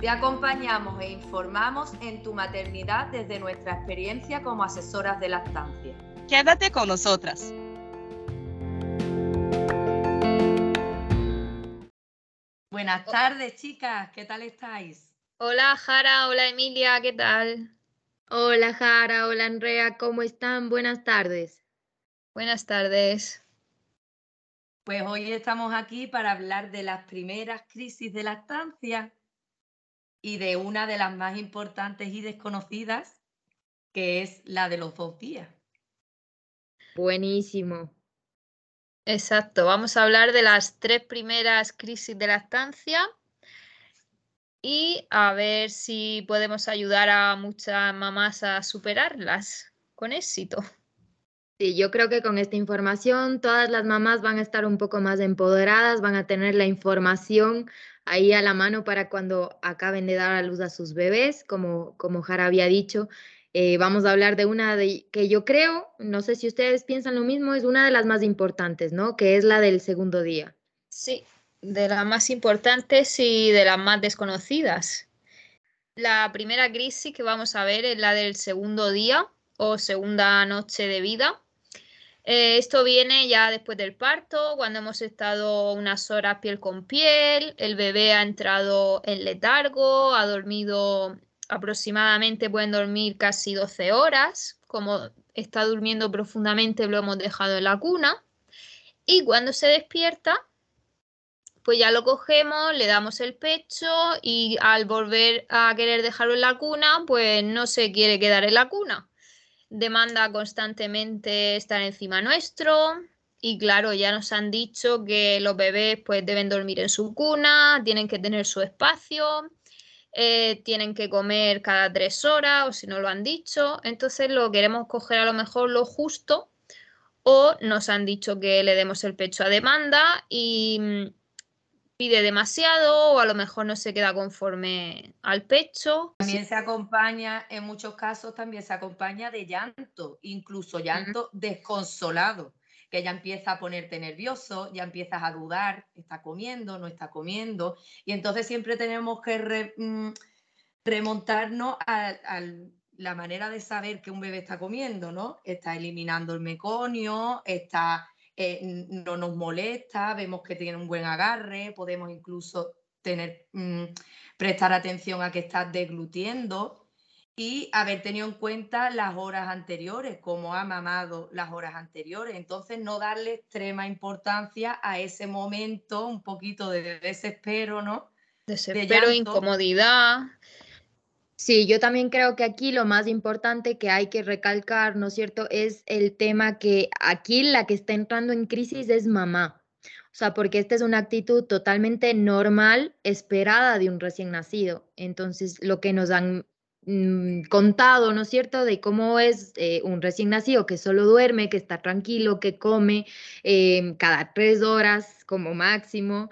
Te acompañamos e informamos en tu maternidad desde nuestra experiencia como asesoras de lactancia. Quédate con nosotras. Buenas tardes, chicas. ¿Qué tal estáis? Hola, Jara. Hola, Emilia. ¿Qué tal? Hola, Jara. Hola, Andrea. ¿Cómo están? Buenas tardes. Buenas tardes. Pues hoy estamos aquí para hablar de las primeras crisis de lactancia y de una de las más importantes y desconocidas, que es la de los dos días. Buenísimo. Exacto, vamos a hablar de las tres primeras crisis de lactancia y a ver si podemos ayudar a muchas mamás a superarlas con éxito. Sí, yo creo que con esta información todas las mamás van a estar un poco más empoderadas, van a tener la información ahí a la mano para cuando acaben de dar a luz a sus bebés, como, como Jara había dicho. Eh, vamos a hablar de una de, que yo creo, no sé si ustedes piensan lo mismo, es una de las más importantes, ¿no? Que es la del segundo día. Sí, de las más importantes y de las más desconocidas. La primera crisis que vamos a ver es la del segundo día o segunda noche de vida. Eh, esto viene ya después del parto, cuando hemos estado unas horas piel con piel, el bebé ha entrado en letargo, ha dormido aproximadamente, pueden dormir casi 12 horas, como está durmiendo profundamente lo hemos dejado en la cuna, y cuando se despierta, pues ya lo cogemos, le damos el pecho y al volver a querer dejarlo en la cuna, pues no se quiere quedar en la cuna demanda constantemente estar encima nuestro. Y claro, ya nos han dicho que los bebés pues deben dormir en su cuna, tienen que tener su espacio, eh, tienen que comer cada tres horas o si no lo han dicho. Entonces lo queremos coger a lo mejor lo justo o nos han dicho que le demos el pecho a demanda y pide demasiado o a lo mejor no se queda conforme al pecho. También se acompaña, en muchos casos también se acompaña de llanto, incluso llanto desconsolado, que ya empieza a ponerte nervioso, ya empiezas a dudar, está comiendo, no está comiendo, y entonces siempre tenemos que mm, remontarnos a, a la manera de saber que un bebé está comiendo, ¿no? Está eliminando el meconio, está eh, no nos molesta, vemos que tiene un buen agarre, podemos incluso tener, mm, prestar atención a que está deglutiendo y haber tenido en cuenta las horas anteriores, cómo ha mamado las horas anteriores. Entonces, no darle extrema importancia a ese momento, un poquito de desespero, ¿no? Desespero, incomodidad. Sí, yo también creo que aquí lo más importante que hay que recalcar, ¿no es cierto?, es el tema que aquí la que está entrando en crisis es mamá. O sea, porque esta es una actitud totalmente normal, esperada de un recién nacido. Entonces, lo que nos han mm, contado, ¿no es cierto?, de cómo es eh, un recién nacido que solo duerme, que está tranquilo, que come em, cada tres horas como máximo,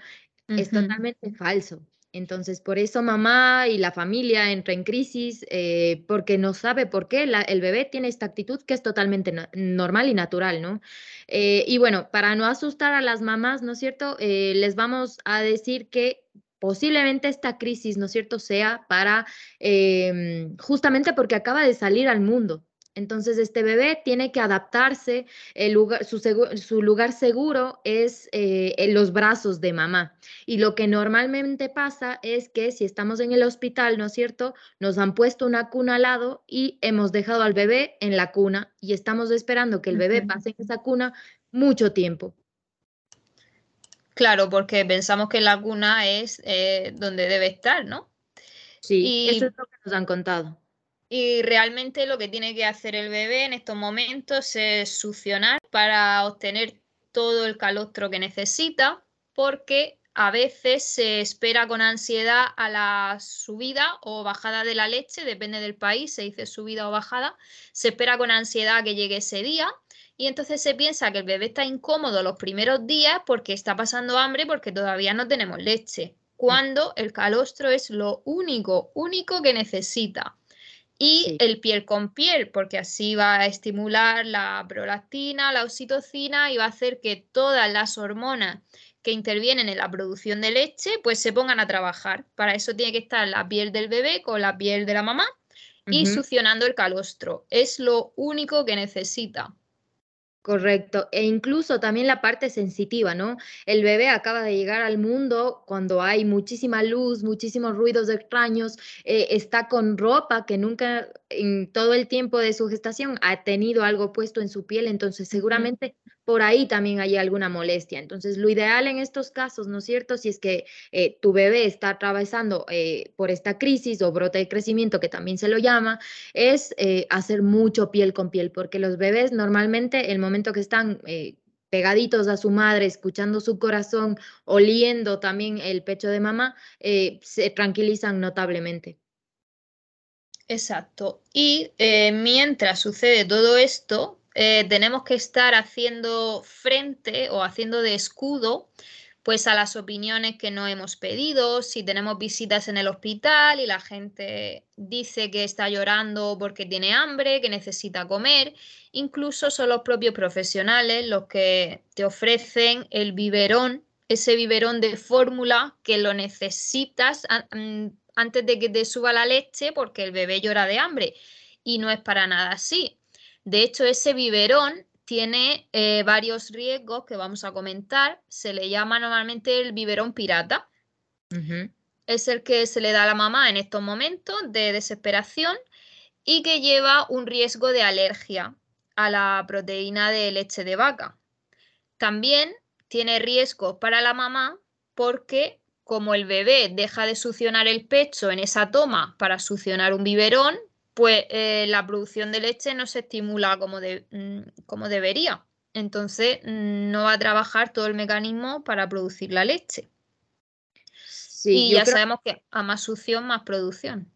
es totalmente falso. Entonces, por eso mamá y la familia entra en crisis eh, porque no sabe por qué el bebé tiene esta actitud que es totalmente normal y natural, ¿no? Eh, y bueno, para no asustar a las mamás, ¿no es cierto? Eh, les vamos a decir que posiblemente esta crisis, ¿no es cierto?, sea para em, justamente porque acaba de salir al mundo. Entonces, este bebé tiene que adaptarse, el lugar, su, su, lugar seguro es eh, en los brazos de mamá. Y lo que normalmente pasa es que si estamos en el hospital, ¿no es cierto? Nos han puesto una cuna al lado y hemos dejado al bebé en la cuna y estamos esperando que el bebé pase en esa cuna mucho tiempo. Claro, porque pensamos que la cuna es eh, donde debe estar, ¿no? Sí, eso es lo que nos han contado. Y realmente lo que tiene que hacer el bebé en estos momentos es succionar para obtener todo el calostro que necesita, porque a veces se espera con ansiedad a la subida o bajada de la leche, depende del país, se dice subida o bajada, se espera con ansiedad que llegue ese día y entonces se piensa que el bebé está incómodo los primeros días porque está pasando hambre porque todavía no tenemos leche, cuando el calostro es lo único, único que necesita. Y el piel con piel, porque así va a estimular la prolactina, la oxitocina y va a hacer que todas las hormonas que intervienen en la producción de leche, pues se pongan a trabajar. Para eso tiene que estar la piel del bebé con la piel de la mamá y succionando el calostro. Es lo único que necesita. Correcto, e incluso también la parte sensitiva, ¿no? El bebé acaba de llegar al mundo cuando hay muchísima luz, muchísimos ruidos extraños, eh, está con ropa que nunca en todo el tiempo de su gestación ha tenido algo puesto en su piel, entonces seguramente por ahí también hay alguna molestia. Entonces, lo ideal en estos casos, ¿no es cierto? Si es que eh, tu bebé está atravesando eh, por esta crisis o brote de crecimiento, que también se lo llama, es eh, hacer mucho piel con piel, porque los bebés normalmente, el momento que están pegaditos a su madre, escuchando su corazón, oliendo también el pecho de mamá, se tranquilizan notablemente. Exacto. Y mientras sucede todo esto, eh, tenemos que estar haciendo frente o haciendo de escudo pues a las opiniones que no hemos pedido, si tenemos visitas en el hospital y la gente dice que está llorando porque tiene hambre, que necesita comer, incluso son los propios profesionales los que te ofrecen el biberón, ese biberón de fórmula que lo necesitas antes de que te suba la leche porque el bebé llora de hambre y no es para nada así. De hecho, ese biberón tiene eh, varios riesgos que vamos a comentar. Se le llama normalmente el biberón pirata. Es el que se le da a la mamá en estos momentos de desesperación y que lleva un riesgo de alergia a la proteína de leche de vaca. También tiene riesgos para la mamá porque como el bebé deja de succionar el pecho en esa toma para succionar un biberón, pues eh, la producción de leche no se estimula como, mm, como debería. Entonces mm, no va a trabajar todo el mecanismo para producir la leche. y ya sabemos que a más succión, más producción.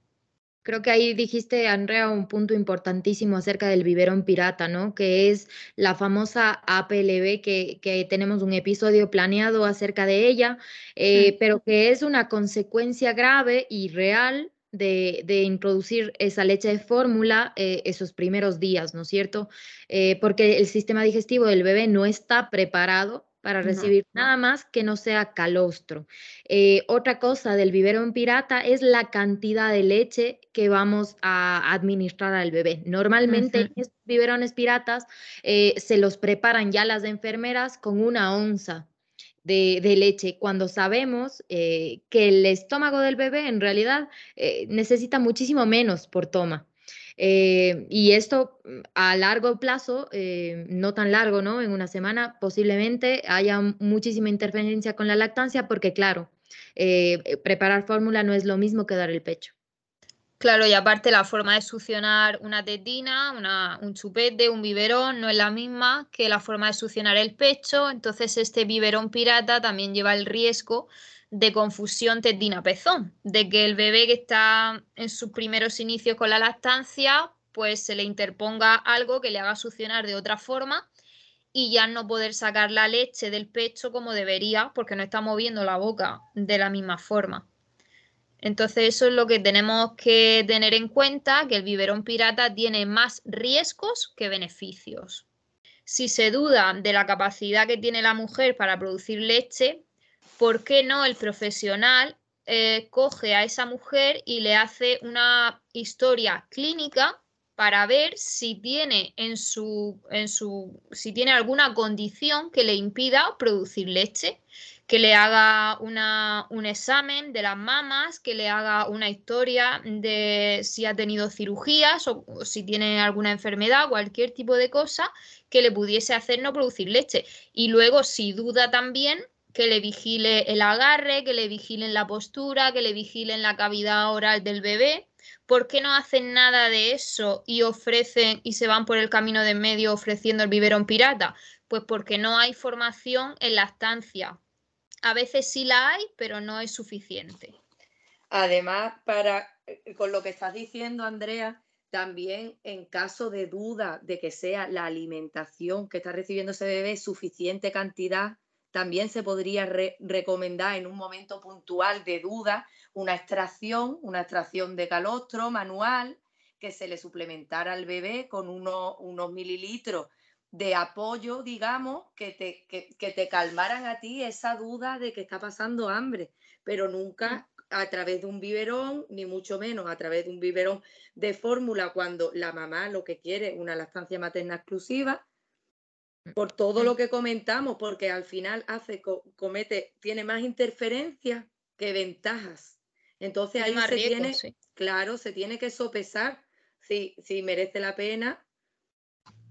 Creo que ahí dijiste, Andrea, un punto importantísimo acerca del biberón pirata, ¿no? Que es la famosa APLB, que, tenemos un episodio planeado acerca de ella, eh, pero que es una consecuencia grave y real de, introducir esa leche de fórmula eh, esos primeros días, ¿no es cierto? Eh, porque el sistema digestivo del bebé no está preparado para recibir nada más que no sea calostro. Eh, otra cosa del biberón pirata es la cantidad de leche que vamos a administrar al bebé. Normalmente en estos biberones piratas se los preparan ya las enfermeras con una onza de, leche cuando sabemos eh, que el estómago del bebé en realidad eh, necesita muchísimo menos por toma. Eh, y esto mm, a largo plazo, no tan largo, ¿no? En una semana posiblemente haya muchísima interferencia con la lactancia porque, claro, preparar fórmula no es lo mismo que dar el pecho. Claro, y aparte la forma de succionar una tetina, un chupete, un biberón, no es la misma que la forma de succionar el pecho. Entonces, este biberón pirata también lleva el riesgo de confusión tetina-pezón, de que el bebé que está en sus primeros inicios con la lactancia, pues se le interponga algo que le haga succionar de otra forma y ya no poder sacar la leche del pecho como debería, porque no está moviendo la boca de la misma forma. Entonces eso es lo que tenemos que tener en cuenta, que el biberón pirata tiene más riesgos que beneficios. Si se duda de la capacidad que tiene la mujer para producir leche, ¿por qué no el profesional eh, coge a esa mujer y le hace una historia clínica para ver si tiene en su, en su si tiene alguna condición que le impida producir leche? que le haga un examen de las mamas, que le haga una historia de si ha tenido cirugías o, si tiene alguna enfermedad, cualquier tipo de cosa que le pudiese hacer no producir leche. Y luego, si duda también, que le vigile el agarre, que le vigilen la postura, que le vigilen la cavidad oral del bebé. ¿Por qué no hacen nada de eso y ofrecen y se van por el camino de medio ofreciendo el biberón pirata? Pues porque no hay formación en la estancia a veces sí la hay, pero no es suficiente. Además, para, eh, con lo que estás diciendo, Andrea, también en caso de duda de que sea la alimentación que está recibiendo ese bebé suficiente cantidad, también se podría recomendar en un momento puntual de duda una extracción, una extracción de calostro manual que se le suplementara al bebé con unos mililitros de apoyo, digamos, que te, que, te calmaran a ti esa duda de que está pasando hambre, pero nunca a través de un biberón, ni mucho menos a través de un biberón de fórmula cuando la mamá lo que quiere es una lactancia materna exclusiva, mm, por todo lo que comentamos, porque al final hace, comete, tiene más interferencias que ventajas. Entonces ahí se tiene, claro, se tiene que sopesar si, si merece la pena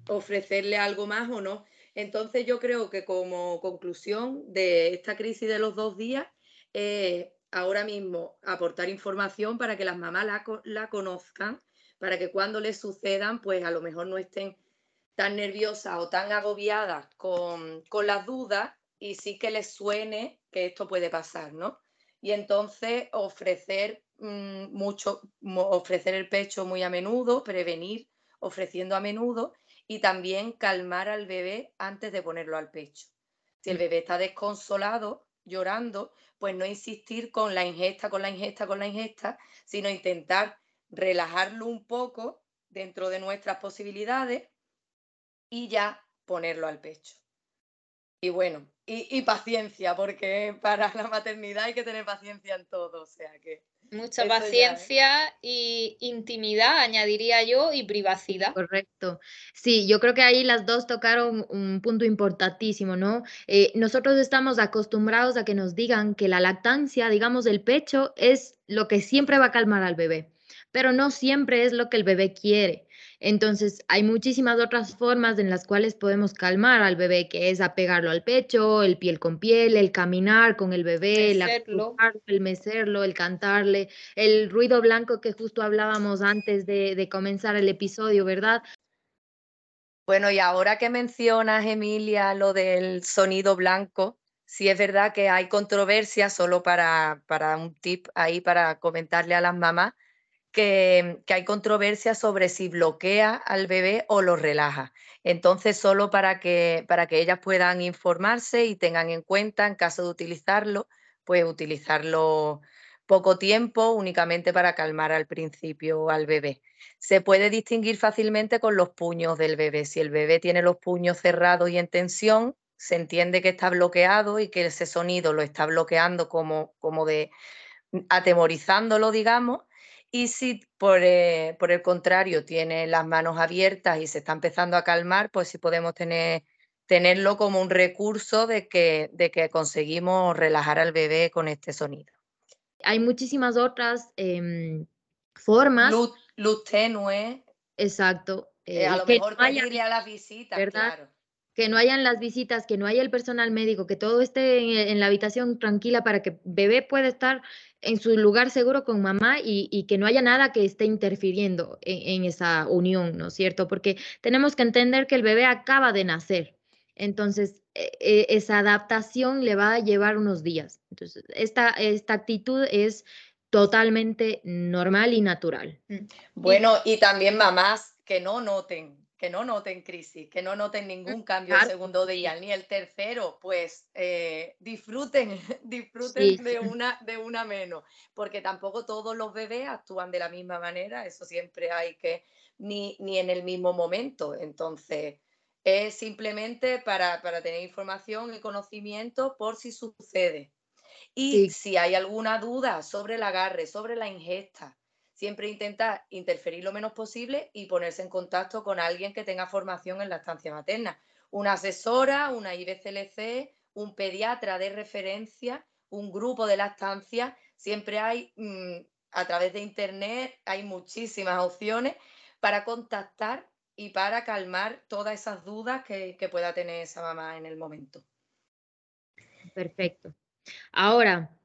ofrecerle algo más o no. Entonces yo creo que como conclusión de esta crisis de los dos días, eh, ahora mismo aportar información para que las mamás la, conozcan, para que cuando les sucedan, pues a lo mejor no estén tan nerviosas o tan agobiadas con, las dudas y sí que les suene que esto puede pasar, ¿no? Y entonces ofrecer mm, mucho, ofrecer el pecho muy a menudo, prevenir ofreciendo a menudo y también calmar al bebé antes de ponerlo al pecho. Si el mm. bebé está desconsolado, llorando, pues no insistir con la ingesta, con la ingesta, con la ingesta, sino intentar relajarlo un poco dentro de nuestras posibilidades y ya ponerlo al pecho. Y bueno, y, paciencia, porque para la maternidad hay que tener paciencia en todo, o sea que... Mucha paciencia y intimidad, añadiría yo, y privacidad. Correcto. Sí, yo creo que ahí las dos tocaron un punto importantísimo, ¿no? Eh, nosotros estamos acostumbrados a que nos digan que la lactancia, digamos, el pecho, es lo que siempre va a calmar al bebé, pero no siempre es lo que el bebé quiere. Entonces, hay muchísimas otras formas en las cuales podemos calmar al bebé, que es apegarlo al pecho, el piel con piel, el caminar con el bebé, el, el mecerlo, el cantarle, el ruido blanco que justo hablábamos antes de, comenzar el episodio, ¿verdad? Bueno, y ahora que mencionas, Emilia, lo del sonido blanco, sí es verdad que hay controversia, solo para, para un tip ahí para comentarle a las mamás, que, hay controversia sobre si bloquea al bebé o lo relaja. Entonces, solo para que, para que ellas puedan informarse y tengan en cuenta, en caso de utilizarlo, pues utilizarlo poco tiempo únicamente para calmar al principio al bebé. Se puede distinguir fácilmente con los puños del bebé. Si el bebé tiene los puños cerrados y en tensión, se entiende que está bloqueado y que ese sonido lo está bloqueando como, como de atemorizándolo, digamos, y si eh, por, el contrario tiene las manos abiertas y se está empezando a calmar, pues sí podemos tener, tenerlo como un recurso de que, de que conseguimos relajar al bebé con este sonido. Hay muchísimas otras em, formas. Luz, tenue. Exacto. Eh, a lo mejor no pedirle a las visitas, claro que no hayan las visitas, que no haya el personal médico, que todo esté en, la habitación tranquila para que bebé pueda estar en su lugar seguro con mamá y, que no haya nada que esté interfiriendo en, esa unión, ¿no es cierto? Porque tenemos que entender que el bebé acaba de nacer. Entonces, e, e, esa adaptación le va a llevar unos días. Entonces, esta, esta actitud es totalmente normal y natural. Mm. Bueno, y también mamás que no noten que no noten crisis, que no noten mm, ningún cambio el segundo día, ni el tercero, pues eh, disfruten, disfruten de, una, de una menos, porque tampoco todos los bebés actúan de la misma manera, eso siempre hay que, ni, ni en el mismo momento. Entonces, es simplemente para, tener información y conocimiento por si sucede. Y si hay alguna duda sobre el agarre, sobre la ingesta, siempre intenta interferir lo menos posible y ponerse en contacto con alguien que tenga formación en la estancia materna. Una asesora, una IBCLC, un pediatra de referencia, un grupo de lactancia. Siempre hay, mm, a través de Internet, hay muchísimas opciones para contactar y para calmar todas esas dudas que pueda tener esa mamá en el momento. Perfecto. Ahora,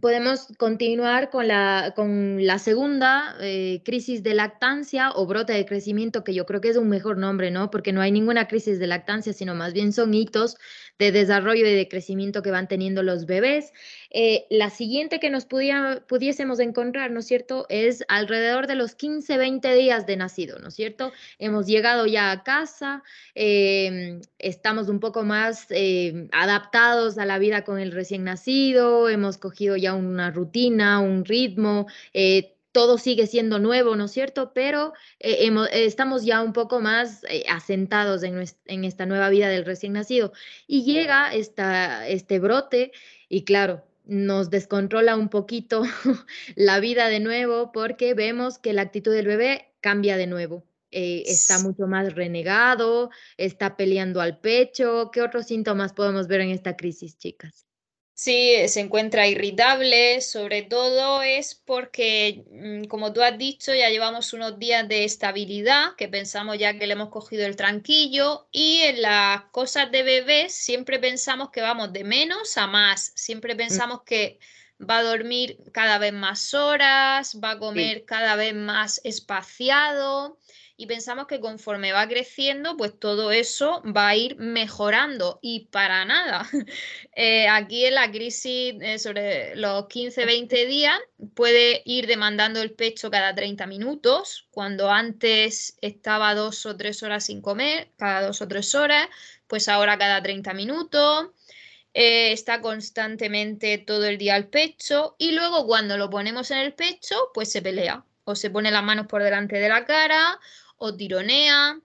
podemos continuar con la, con la segunda eh, crisis de lactancia o brote de crecimiento, que yo creo que es un mejor nombre, ¿no? Porque no hay ninguna crisis de lactancia, sino más bien son hitos de desarrollo y de crecimiento que van teniendo los bebés. Eh, la siguiente que nos pudiésemos encontrar, ¿no es cierto?, es alrededor de los 15, 20 días de nacido, ¿no es cierto? Hemos llegado ya a casa, em, estamos un poco más em, adaptados a la vida con el recién nacido, hemos cogido ya una rutina, un ritmo. Eh, todo sigue siendo nuevo, ¿no es cierto? Pero eh, estamos ya un poco más asentados en, esta nueva vida del recién nacido. Y llega este brote y claro, nos descontrola un poquito la vida de nuevo porque vemos que la actitud del bebé cambia de nuevo. Eh, está mucho más renegado, está peleando al pecho. ¿Qué otros síntomas podemos ver en esta crisis, chicas? Sí, se encuentra irritable, sobre todo es porque, mm, como tú has dicho, ya llevamos unos días de estabilidad, que pensamos ya que le hemos cogido el tranquillo, y en las cosas de bebés siempre pensamos que vamos de menos a más, siempre mm. pensamos que va a dormir cada vez más horas, va a comer cada vez más espaciado y pensamos que conforme va creciendo, pues todo eso va a ir mejorando y para nada. Eh, aquí en la crisis eh, sobre los 15-20 días puede ir demandando el pecho cada 30 minutos, cuando antes estaba dos o tres horas sin comer, cada dos o tres horas, pues ahora cada 30 minutos. Eh, está constantemente todo el día al pecho y luego cuando lo ponemos en el pecho, pues se pelea o se pone las manos por delante de la cara o tironea,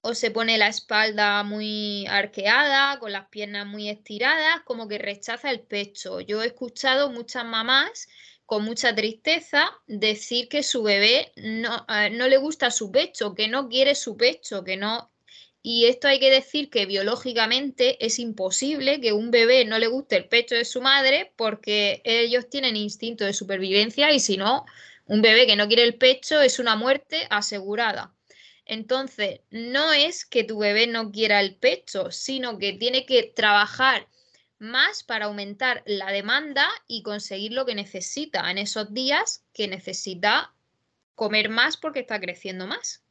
o se pone la espalda muy arqueada, con las piernas muy estiradas, como que rechaza el pecho. Yo he escuchado muchas mamás con mucha tristeza decir que su bebé no, eh, no le gusta su pecho, que no quiere su pecho, que no y esto hay que decir que biológicamente es imposible que un bebé no le guste el pecho de su madre porque ellos tienen instinto de supervivencia y si no, un bebé que no quiere el pecho es una muerte asegurada. Entonces, no es que tu bebé no quiera el pecho, sino que tiene que trabajar más para aumentar la demanda y conseguir lo que necesita en esos días que necesita comer más porque está creciendo más.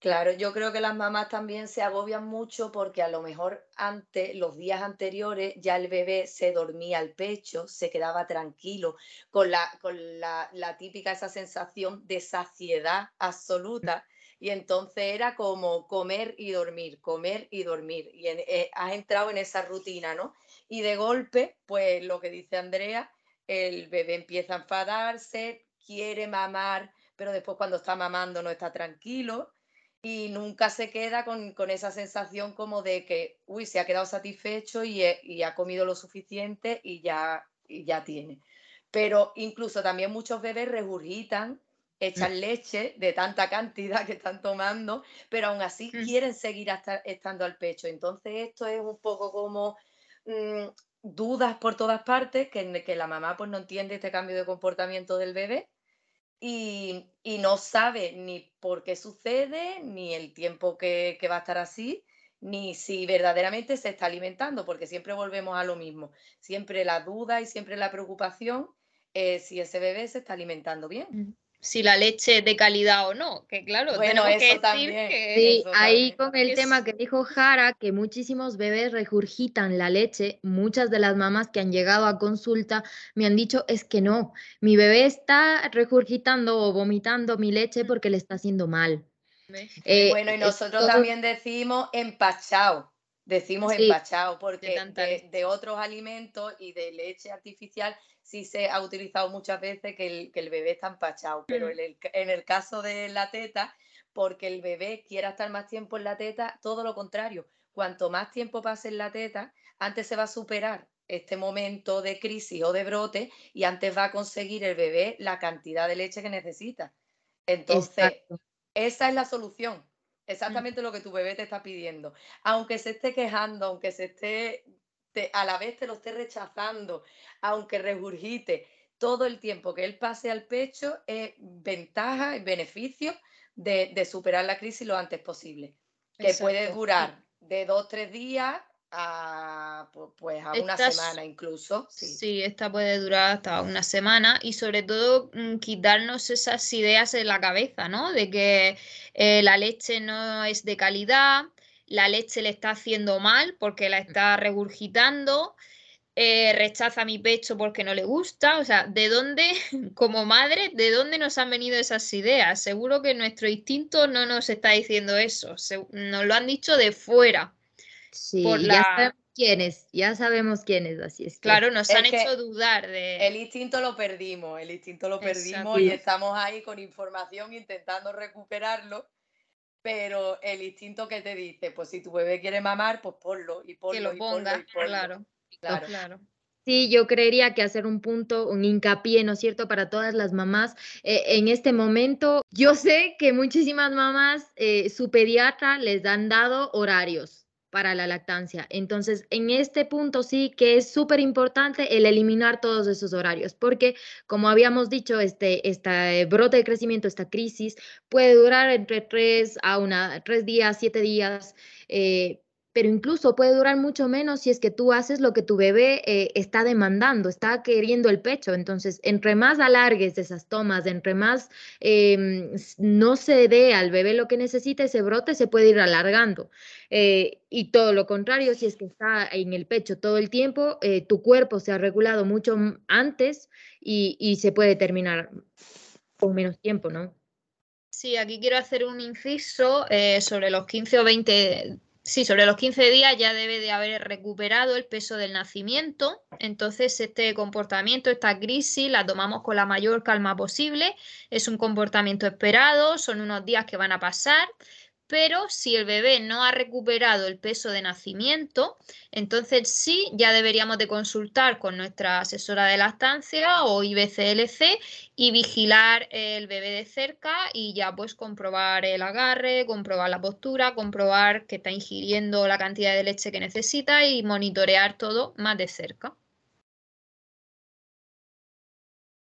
Claro, yo creo que las mamás también se agobian mucho porque a lo mejor antes, los días anteriores, ya el bebé se dormía al pecho, se quedaba tranquilo, con la, con la, la típica esa sensación de saciedad absoluta y entonces era como comer y dormir, comer y dormir. Y eh, has entrado en esa rutina, ¿no? Y de golpe, pues lo que dice Andrea, el bebé empieza a enfadarse, quiere mamar, pero después cuando está mamando no está tranquilo y nunca se queda con, esa sensación como de que, uy, se ha quedado satisfecho y, y ha comido lo suficiente y ya, y ya tiene. Pero incluso también muchos bebés regurgitan echan leche de tanta cantidad que están tomando, pero aún así mm. quieren seguir hasta, estando al pecho. Entonces esto es un poco como mm, dudas por todas partes, que, que, la mamá pues no entiende este cambio de comportamiento del bebé y, no sabe ni por qué sucede, ni el tiempo que, va a estar así, ni si verdaderamente se está alimentando, porque siempre volvemos a lo mismo. Siempre la duda y siempre la preocupación es si ese bebé se está alimentando bien. Mm si la leche es de calidad o no, que claro, bueno, eso que también, sí, ahí con el tema que dijo Jara, que muchísimos bebés regurgitan la leche, muchas de las mamás que han llegado a consulta me han dicho, es que no, mi bebé está regurgitando o vomitando mi leche porque le está haciendo mal. Eh, bueno, y nosotros también decimos empachado, decimos empachado, porque de otros alimentos y de leche artificial sí se ha utilizado muchas veces que el, bebé está empachado, pero en el, caso de la teta, porque el bebé quiera estar más tiempo en la teta, todo lo contrario. Cuanto más tiempo pase en la teta, antes se va a superar este momento de crisis o de brote y antes va a conseguir el bebé la cantidad de leche que necesita. Entonces, esa es la solución. Mm. Exactamente lo que tu bebé te está pidiendo. Aunque se esté quejando, aunque se esté a la vez te lo esté rechazando, aunque regurgite todo el tiempo que él pase al pecho, es ventaja, es beneficio de, superar la crisis lo antes posible. Que puede durar de dos, tres días a, pues a una semana incluso. Sí. esta puede durar hasta una semana y sobre todo mm, quitarnos esas ideas en la cabeza, ¿no? De que eh, la leche no es de calidad, la leche le está haciendo mal porque la está regurgitando. Eh, rechaza mi pecho porque no le gusta. O sea, ¿de dónde, como madre, de dónde nos han venido esas ideas? Seguro que nuestro instinto no nos está diciendo eso. nos lo han dicho de fuera. Sí, ya sabemos quiénes, ya sabemos quiénes, así es. Claro, nos han hecho dudar de... El instinto lo perdimos, el instinto lo perdimos y estamos ahí con información intentando recuperarlo, pero el instinto que te dice, pues si tu bebé quiere mamar, pues ponlo y ponlo. Que lo ponga, claro, claro. claro. Sí, yo creería que hacer un punto, un hincapié, ¿no es cierto?, para todas las mamás. Eh, en este momento, yo sé que muchísimas mamás, eh, su pediatra les han dado horarios para la lactancia. Entonces, en este punto sí que es súper importante el eliminar todos esos horarios, porque como habíamos dicho, este, este brote de crecimiento, esta crisis, puede durar entre tres a una, tres días, siete días. Eh, pero incluso puede durar mucho menos si es que tú haces lo que tu bebé eh, está demandando, está queriendo el pecho. Entonces, entre más alargues esas tomas, entre más em, no se dé al bebé lo que necesita, ese brote se puede ir alargando. Eh, y todo lo contrario, si es que está en el pecho todo el tiempo, eh, tu cuerpo se ha regulado mucho antes y, se puede terminar con menos tiempo, ¿no? Sí, aquí quiero hacer un inciso sobre los 15 o 20 Sí, sobre los 15 días ya debe de haber recuperado el peso del nacimiento. Entonces, este comportamiento, esta crisis, la tomamos con la mayor calma posible. Es un comportamiento esperado, son unos días que van a pasar pero si el bebé no ha recuperado el peso de nacimiento, entonces sí, ya deberíamos de consultar con nuestra asesora de lactancia o IBCLC y vigilar el bebé de cerca y ya pues comprobar el agarre, comprobar la postura, comprobar que está ingiriendo la cantidad de leche que necesita y monitorear todo más de cerca.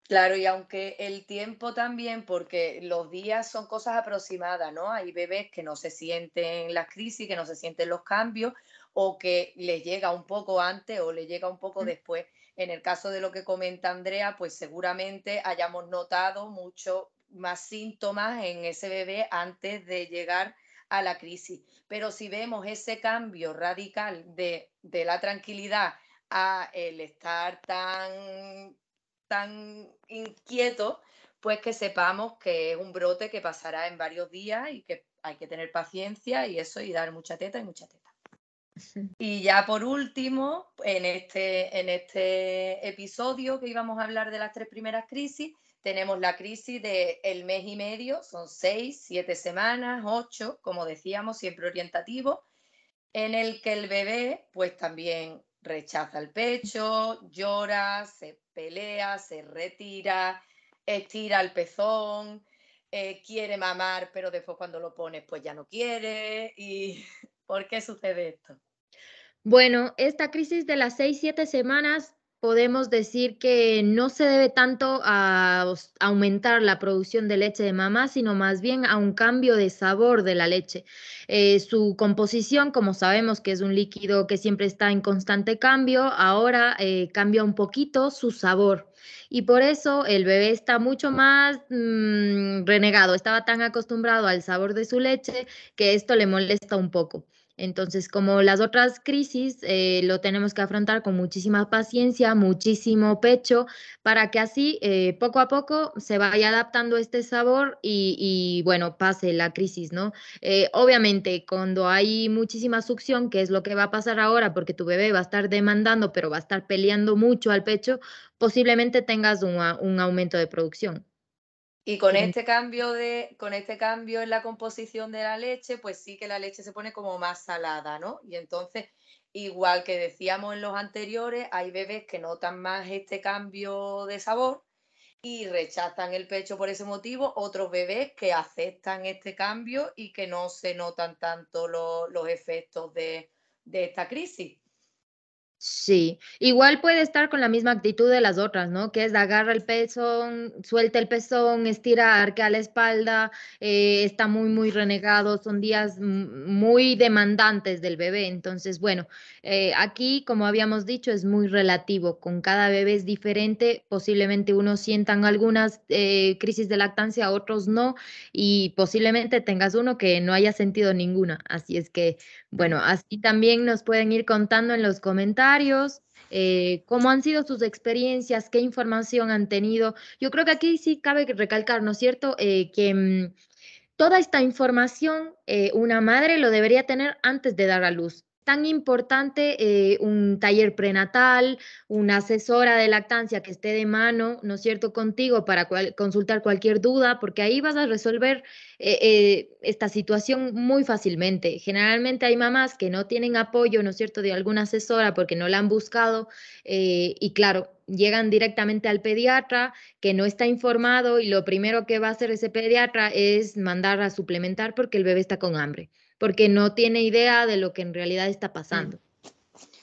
Claro, y aunque el tiempo también, porque los días son cosas aproximadas, ¿no? Hay bebés que no se sienten las crisis, que no se sienten los cambios, o que les llega un poco antes o les llega un poco mm. después. En el caso de lo que comenta Andrea, pues seguramente hayamos notado mucho más síntomas en ese bebé antes de llegar a la crisis. Pero si vemos ese cambio radical de, de la tranquilidad a el estar tan tan inquieto, pues que sepamos que es un brote que pasará en varios días y que hay que tener paciencia y eso y dar mucha teta y mucha teta. Y ya por último, en este, en este episodio que íbamos a hablar de las tres primeras crisis, tenemos la crisis del el mes y medio, son seis, siete semanas, ocho, como decíamos, siempre orientativo, en el que el bebé pues también rechaza el pecho, llora, se pelea, se retira, estira el pezón, eh, quiere mamar, pero después cuando lo pones pues ya no quiere. ¿Y por qué sucede esto? Bueno, esta crisis de las seis, siete semanas podemos decir que no se debe tanto a, aumentar la producción de leche de mamá, sino más bien a un cambio de sabor de la leche. Eh, su composición, como sabemos que es un líquido que siempre está en constante cambio, ahora eh, cambia un poquito su sabor. Y por eso el bebé está mucho más mm, renegado, estaba tan acostumbrado al sabor de su leche que esto le molesta un poco. Entonces, como las otras crisis, eh, lo tenemos que afrontar con muchísima paciencia, muchísimo pecho, para que así eh, poco a poco se vaya adaptando este sabor y, bueno, pase la crisis, ¿no? Eh, obviamente, cuando hay muchísima succión, que es lo que va a pasar ahora, porque tu bebé va a estar demandando, pero va a estar peleando mucho al pecho, posiblemente tengas un aumento de producción. Y con este cambio de, con este cambio en la composición de la leche, pues sí que la leche se pone como más salada, ¿no? Y entonces, igual que decíamos en los anteriores, hay bebés que notan más este cambio de sabor y rechazan el pecho por ese motivo, otros bebés que aceptan este cambio y que no se notan tanto los efectos de, de esta crisis. Sí, igual puede estar con la misma actitud de las otras, ¿no? Que es agarra el pezón, suelta el pezón, estira, arquea la espalda, eh, está muy, muy renegado, son días muy demandantes del bebé. Entonces, bueno, eh, aquí, como habíamos dicho, es muy relativo, con cada bebé es diferente, posiblemente unos sientan algunas eh, crisis de lactancia, otros no, y posiblemente tengas uno que no haya sentido ninguna. Así es que, bueno, así también nos pueden ir contando en los comentarios. Eh, cómo han sido sus experiencias, qué información han tenido. Yo creo que aquí sí cabe recalcar, ¿no es cierto?, que mm, toda esta información una madre lo debería tener antes de dar a luz tan importante eh, un taller prenatal, una asesora de lactancia que esté de mano, ¿no es cierto?, contigo para consultar cualquier duda, porque ahí vas a resolver eh, eh, esta situación muy fácilmente. Generalmente hay mamás que no tienen apoyo, ¿no es cierto?, de alguna asesora porque no la han buscado y claro, llegan directamente al pediatra que no está informado y lo primero que va a hacer ese pediatra es mandar a suplementar porque el bebé está con hambre porque no tiene idea de lo que en realidad está pasando.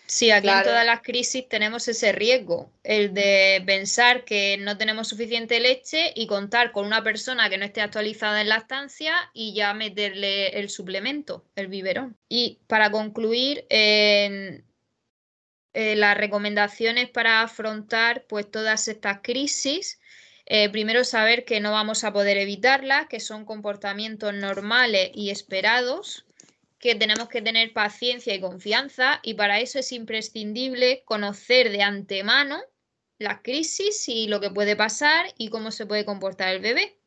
Sí, aquí en todas las crisis tenemos ese riesgo, el de pensar que no tenemos suficiente leche y contar con una persona que no esté actualizada en la estancia y ya meterle el suplemento, el biberón. Y para concluir, eh, las recomendaciones para afrontar pues todas estas crisis eh, primero saber que no vamos a poder evitarlas, que son comportamientos normales y esperados, que tenemos que tener paciencia y confianza y para eso es imprescindible conocer de antemano las crisis y lo que puede pasar y cómo se puede comportar el bebé.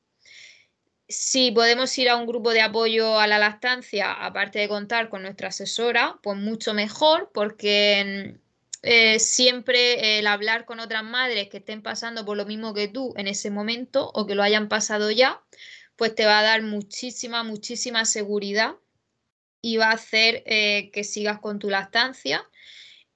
Si podemos ir a un grupo de apoyo a la lactancia, aparte de contar con nuestra asesora, pues mucho mejor porque eh, siempre el hablar con otras madres que estén pasando por lo mismo que tú en ese momento o que lo hayan pasado ya, pues te va a dar muchísima, muchísima seguridad y va a hacer eh, que sigas con tu lactancia.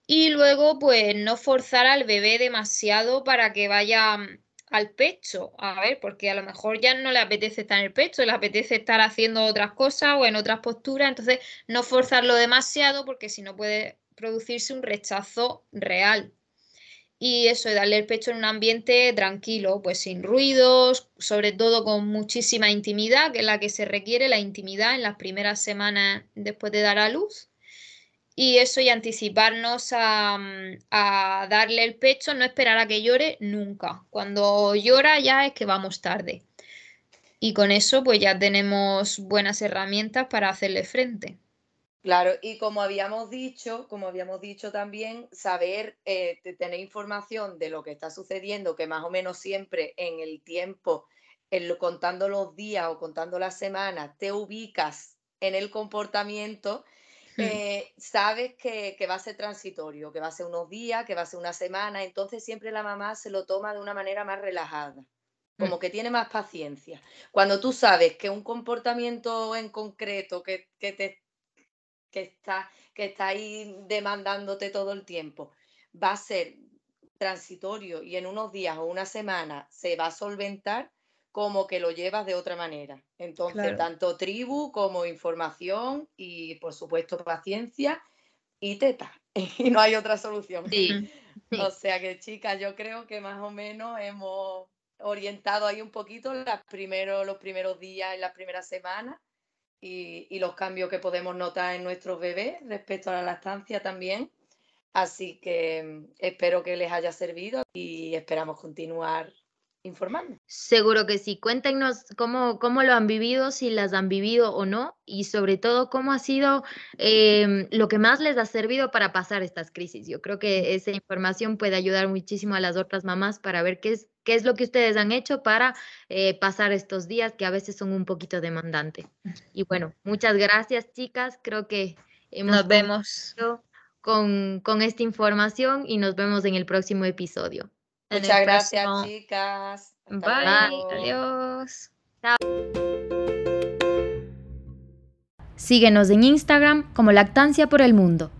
Y luego, pues no forzar al bebé demasiado para que vaya mm, al pecho, a ver, porque a lo mejor ya no le apetece estar en el pecho, le apetece estar haciendo otras cosas o en otras posturas, entonces no forzarlo demasiado porque si no puede producirse un rechazo real. Y eso, darle el pecho en un ambiente tranquilo, pues sin ruidos, sobre todo con muchísima intimidad, que es la que se requiere, la intimidad en las primeras semanas después de dar a luz. Y eso y anticiparnos a, a darle el pecho, no esperar a que llore nunca. Cuando llora ya es que vamos tarde. Y con eso pues ya tenemos buenas herramientas para hacerle frente. Claro, y como habíamos dicho, como habíamos dicho también, saber, eh, tener información de lo que está sucediendo, que más o menos siempre en el tiempo, contando los días o contando las semanas, te ubicas en el comportamiento, hmm. eh, sabes que, que, va a ser transitorio, que va a ser unos días, que va a ser una semana, entonces siempre la mamá se lo toma de una manera más relajada como hmm. que tiene más paciencia. Cuando tú sabes que un comportamiento en concreto que, que te que está, que está ahí demandándote todo el tiempo, va a ser transitorio y en unos días o una semana se va a solventar como que lo llevas de otra manera. Entonces, tanto tribu como información y, por supuesto, paciencia y teta. Y no hay otra solución. O sea que, chicas, yo creo que más o menos hemos orientado ahí un poquito las primero, los primeros días, en las primeras semanas y, los cambios que podemos notar en nuestros bebés respecto a la lactancia también. Así que mm, espero que les haya servido y esperamos continuar informando. Seguro que sí. Cuéntenos cómo, cómo lo han vivido, si las han vivido o no, y sobre todo cómo ha sido em, lo que más les ha servido para pasar estas crisis. Yo creo que esa información puede ayudar muchísimo a las otras mamás para ver qué es, qué es lo que ustedes han hecho para eh, pasar estos días que a veces son un poquito demandantes. Y bueno, muchas gracias chicas. Creo que hemos nos vemos con, con esta información y nos vemos en el próximo episodio. Muchas gracias, chicas. Bye. Adiós. Chao. Síguenos en Instagram como Lactancia por el Mundo.